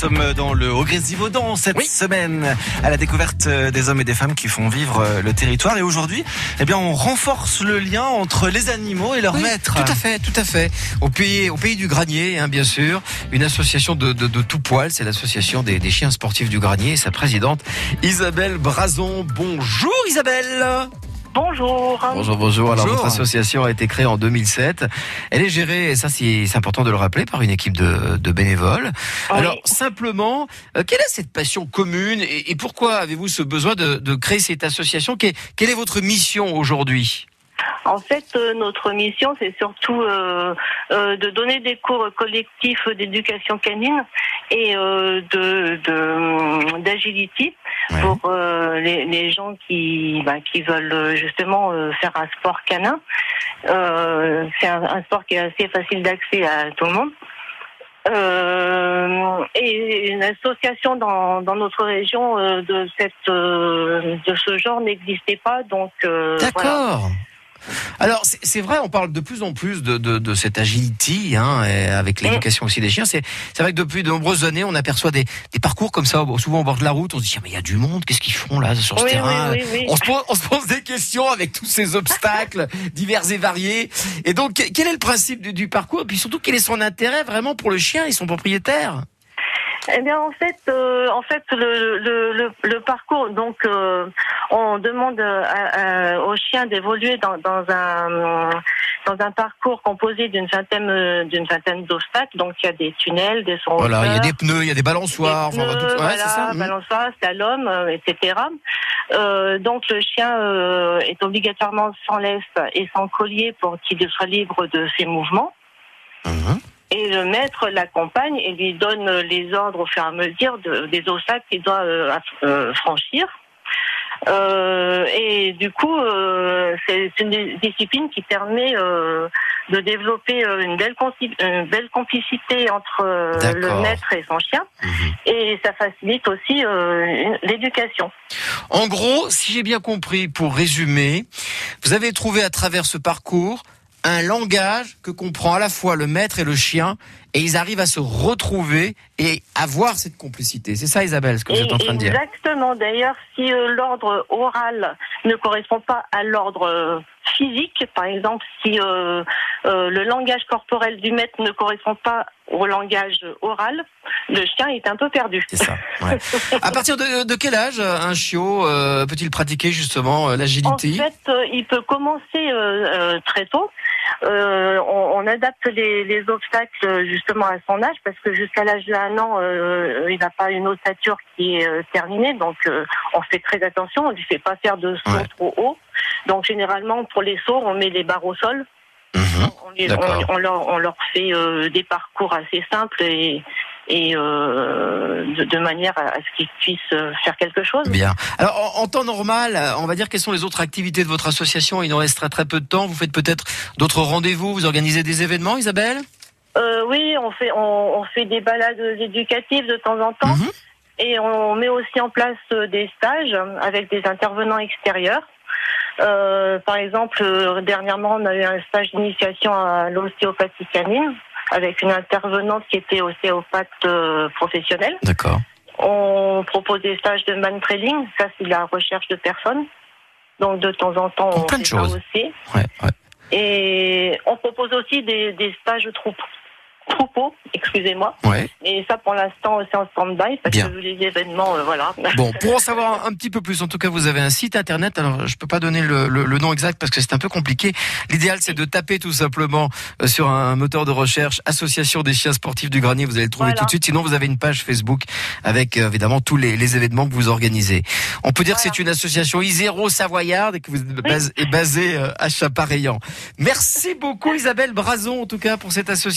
sommes dans le Haut-Grésivaudan cette Oui. semaine à la découverte des hommes et des femmes qui font vivre le territoire. Et aujourd'hui, eh bien, on renforce le lien entre les animaux et leurs Oui, maîtres. Tout à fait, tout à fait. Au pays, au pays du granier, hein, bien sûr, une association de, de, de tout poil, c'est l'association des, des chiens sportifs du granier et sa présidente Isabelle Brazon. Bonjour Isabelle. Bonjour. Bonjour, bonjour. Alors Bonjour. votre association a été créée en 2007. Elle est gérée, et ça c'est important de le rappeler, par une équipe de, de bénévoles. Oui. Alors simplement, euh, quelle est cette passion commune et, et pourquoi avez-vous ce besoin de, de créer cette association? Quelle quelle est votre mission aujourd'hui? En fait, euh, notre mission, c'est surtout euh, euh, de donner des cours collectifs d'éducation canine et de de- d'agility Ouais. pour les, les gens qui bah, qui veulent justement faire un sport canin. C'est un, un sport qui est assez facile d'accès à tout le monde. Euh, et une association dans, dans notre région euh, de cette euh, de ce genre n'existait pas donc voilà. Alors c'est vrai, on parle de plus en plus de, de, de cette agility, hein, et avec l'éducation aussi des chiens. C'est vrai que depuis de nombreuses années, on aperçoit des, des parcours comme ça, souvent au bord de la route. On se dit ah, mais il y a du monde, qu'est-ce qu'ils font là sur ce Oui, terrain oui, oui, oui. On, se pose, on se pose des questions avec tous ces obstacles divers et variés. Et donc que- quel est le principe du, du parcours? Et puis surtout quel est son intérêt vraiment pour le chien et son propriétaire? Eh bien, en fait, euh, en fait, le, le, le, le parcours, donc, euh, on demande à- à- aux chiens d'évoluer dans, dans un dans un parcours composé d'une vingtaine euh, d'une vingtaine d'obstacles. Donc, il y a des tunnels, des sons. Voilà, il y a des pneus, il y a des balançoires, enfin, on va tout- ouais, voilà, c'est ça. Mhm. balançoire, slalom, euh, etc. Euh, donc le chien euh, est obligatoirement sans laisse et sans collier pour qu'il soit libre de ses mouvements. Mhm. Et le maître l'accompagne et lui donne les ordres au fur et à mesure de- des obstacles qu'il doit euh, euh, franchir. Euh, et du coup, euh, c'est une discipline qui permet de développer une belle, conci- une belle complicité entre le maître et son chien. Mhm. Et ça facilite aussi l'éducation. En gros, si j'ai bien compris, pour résumer, vous avez trouvé à travers ce parcours un langage que comprend à la fois le maître et le chien, et ils arrivent à se retrouver et avoir cette complicité. C'est ça, Isabelle, ce que vous êtes en train de dire. Exactement. D'ailleurs, si euh, l'ordre oral ne correspond pas à l'ordre euh, physique, par exemple, si euh, le langage corporel du maître ne correspond pas au langage oral, le chien est un peu perdu. C'est ça. Ouais. à partir de, de quel âge un chiot peut-il pratiquer justement euh, En l'agilité fait, il peut commencer très tôt. Euh, on, on adapte les, les obstacles euh, justement à son âge parce que jusqu'à l'âge d'un an, euh, il n'a pas une ossature qui est euh, terminée, donc euh, on fait très attention. On lui fait pas faire de sauts Ouais. trop haut. Donc généralement pour les sauts, on met les barres au sol. Mhm. On, les- on- on leur, on leur fait euh, des parcours assez simples et, et euh, de, de manière à, à ce qu'ils puissent euh, faire quelque chose. Bien. Alors, en, en temps normal, euh, on va dire quelles sont les autres activités de votre association? Il nous reste très, très peu de temps. Vous faites peut-être d'autres rendez-vous. Vous organisez des événements, Isabelle? Euh, oui, on fait on, on fait des balades éducatives de temps en temps Mhm. et on met aussi en place des stages avec des intervenants extérieurs. Euh, par exemple, dernièrement, on a eu un stage d'initiation à l'ostéopathie canine avec une intervenante qui était ostéopathe euh, professionnelle. D'accord. On propose des stages de man trailing, ça c'est la recherche de personnes. Donc de temps en temps, on plein de fait ça choses. aussi. Ouais, ouais. Et on propose aussi des, des stages troupeaux, excusez-moi. Ouais. Et ça, pour l'instant, c'est en stand-by parce Bien. que vu les événements, euh, voilà. Bon, pour en savoir un petit peu plus, en tout cas, vous avez un site internet. Alors, je peux pas donner le, le- le nom exact parce que c'est un peu compliqué. L'idéal, c'est de taper tout simplement euh, sur un moteur de recherche Association des chiens sportifs du Granier. Vous allez le trouver Voilà. tout de suite. Sinon, vous avez une page Facebook avec euh, évidemment tous les, les événements que vous organisez. On peut dire que c'est une association iséro savoyarde et que vous êtes est basée euh, à Chapareillan. Merci beaucoup, Isabelle Brazon, en tout cas, pour cette association.